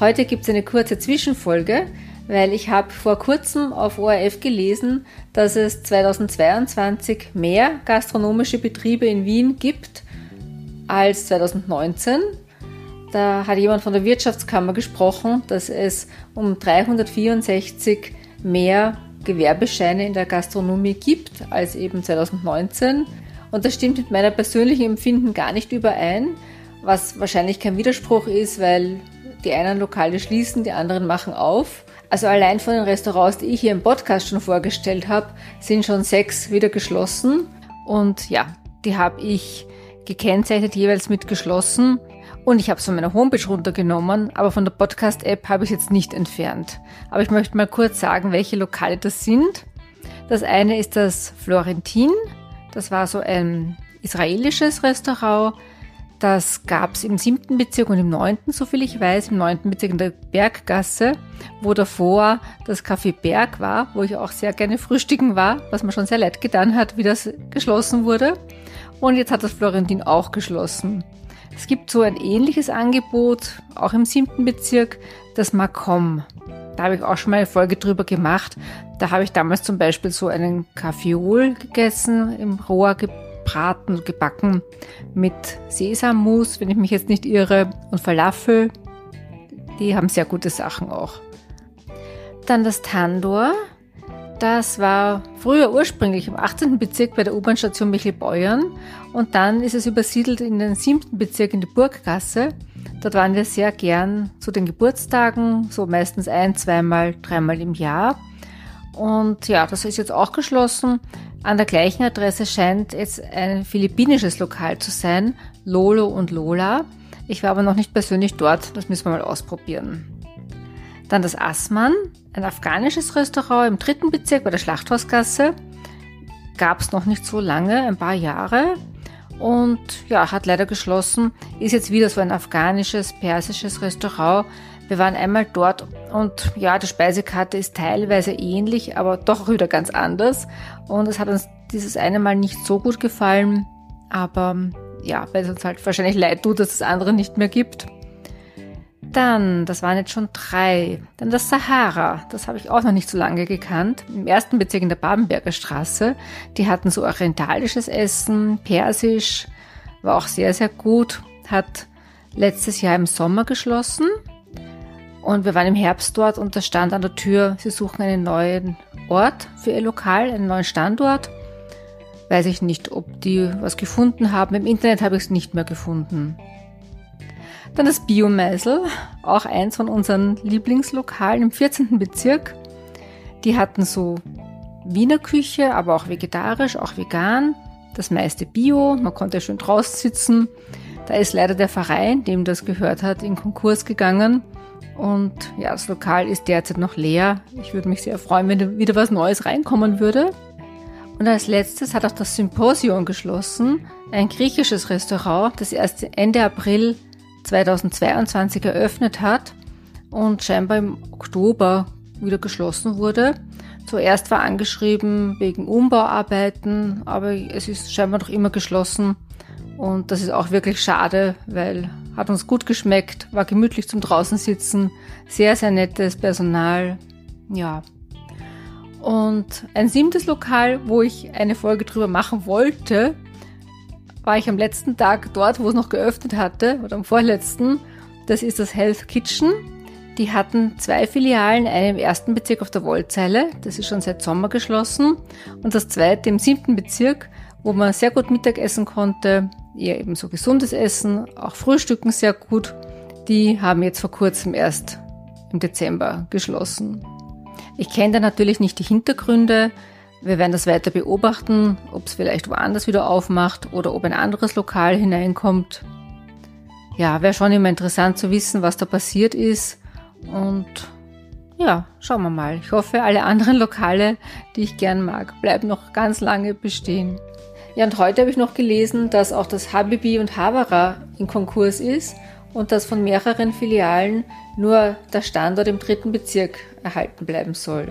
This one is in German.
Heute gibt es eine kurze Zwischenfolge, weil ich habe vor kurzem auf ORF gelesen, dass es 2022 mehr gastronomische Betriebe in Wien gibt als 2019. Da hat jemand von der Wirtschaftskammer gesprochen, dass es um 364 mehr Gewerbescheine in der Gastronomie gibt als eben 2019. Und das stimmt mit meiner persönlichen Empfinden gar nicht überein, was wahrscheinlich kein Widerspruch ist, weil die einen Lokale schließen, die anderen machen auf. Also allein von den Restaurants, die ich hier im Podcast schon vorgestellt habe, sind schon sechs wieder geschlossen. Und ja, die habe ich gekennzeichnet jeweils mit geschlossen. Und ich habe es von meiner Homepage runtergenommen, aber von der Podcast-App habe ich es jetzt nicht entfernt. Aber ich möchte mal kurz sagen, welche Lokale das sind. Das eine ist das Florentin. Das war so ein israelisches Restaurant. Das gab es im siebten Bezirk und im neunten, soviel ich weiß, im neunten Bezirk in der Berggasse, wo davor das Café Berg war, wo ich auch sehr gerne frühstücken war, was mir schon sehr leid getan hat, wie das geschlossen wurde. Und jetzt hat das Florentin auch geschlossen. Es gibt so ein ähnliches Angebot, auch im siebten Bezirk, das Macom. Da habe ich auch schon mal eine Folge drüber gemacht. Da habe ich damals zum Beispiel so einen Kaffeeol gegessen, im Rohr gebraten, gebacken mit Sesammus, wenn ich mich jetzt nicht irre, und Falafel. Die haben sehr gute Sachen auch. Dann das Tandor. Das war früher ursprünglich im 18. Bezirk bei der U-Bahn-Station Michelbeuern und dann ist es übersiedelt in den 7. Bezirk in die Burggasse. Dort waren wir sehr gern zu den Geburtstagen, so meistens ein, zweimal, dreimal im Jahr. Und ja, das ist jetzt auch geschlossen. An der gleichen Adresse scheint jetzt ein philippinisches Lokal zu sein, Lolo und Lola. Ich war aber noch nicht persönlich dort, das müssen wir mal ausprobieren. Dann das Asman, ein afghanisches Restaurant im dritten Bezirk bei der Schlachthausgasse. Gab es noch nicht so lange, ein paar Jahre. Und ja, hat leider geschlossen. Ist jetzt wieder so ein afghanisches, persisches Restaurant. Wir waren einmal dort und ja, die Speisekarte ist teilweise ähnlich, aber doch wieder ganz anders. Und es hat uns dieses eine Mal nicht so gut gefallen. Aber ja, weil es uns halt wahrscheinlich leid tut, dass es andere nicht mehr gibt. Dann, das waren jetzt schon drei. Dann das Sahara, das habe ich auch noch nicht so lange gekannt. Im ersten Bezirk in der Babenberger Straße. Die hatten so orientalisches Essen, persisch, war auch sehr, sehr gut. Hat letztes Jahr im Sommer geschlossen. Und wir waren im Herbst dort und da stand an der Tür, sie suchen einen neuen Ort für ihr Lokal, einen neuen Standort. Weiß ich nicht, ob die was gefunden haben. Im Internet habe ich es nicht mehr gefunden. Dann das Biomeisel, auch eins von unseren Lieblingslokalen im 14. Bezirk. Die hatten so Wiener Küche, aber auch vegetarisch, auch vegan. Das meiste Bio, man konnte schön draußen sitzen. Da ist leider der Verein, dem das gehört hat, in Konkurs gegangen. Und ja, das Lokal ist derzeit noch leer. Ich würde mich sehr freuen, wenn wieder was Neues reinkommen würde. Und als letztes hat auch das Symposion geschlossen, ein griechisches Restaurant, das erst Ende April 2022 eröffnet hat und scheinbar im Oktober wieder geschlossen wurde. Zuerst war angeschrieben wegen Umbauarbeiten, aber es ist scheinbar noch immer geschlossen. Und das ist auch wirklich schade, weil hat uns gut geschmeckt, war gemütlich zum draußen sitzen, sehr, sehr nettes Personal. Ja. Und ein siebtes Lokal, wo ich eine Folge drüber machen wollte, war ich am letzten Tag dort, wo es noch geöffnet hatte, oder am vorletzten. Das ist das Health Kitchen. Die hatten zwei Filialen, eine im ersten Bezirk auf der Wollzeile, das ist schon seit Sommer geschlossen, und das zweite im siebten Bezirk, wo man sehr gut Mittagessen konnte, eher eben so gesundes Essen, auch Frühstücken sehr gut. Die haben jetzt vor kurzem erst im Dezember geschlossen. Ich kenne da natürlich nicht die Hintergründe, wir werden das weiter beobachten, ob es vielleicht woanders wieder aufmacht oder ob ein anderes Lokal hineinkommt. Ja, wäre schon immer interessant zu wissen, was da passiert ist. Und ja, schauen wir mal. Ich hoffe, alle anderen Lokale, die ich gern mag, bleiben noch ganz lange bestehen. Ja, und heute habe ich noch gelesen, dass auch das Habibi und Havara in Konkurs ist und dass von mehreren Filialen nur der Standort im dritten Bezirk erhalten bleiben soll.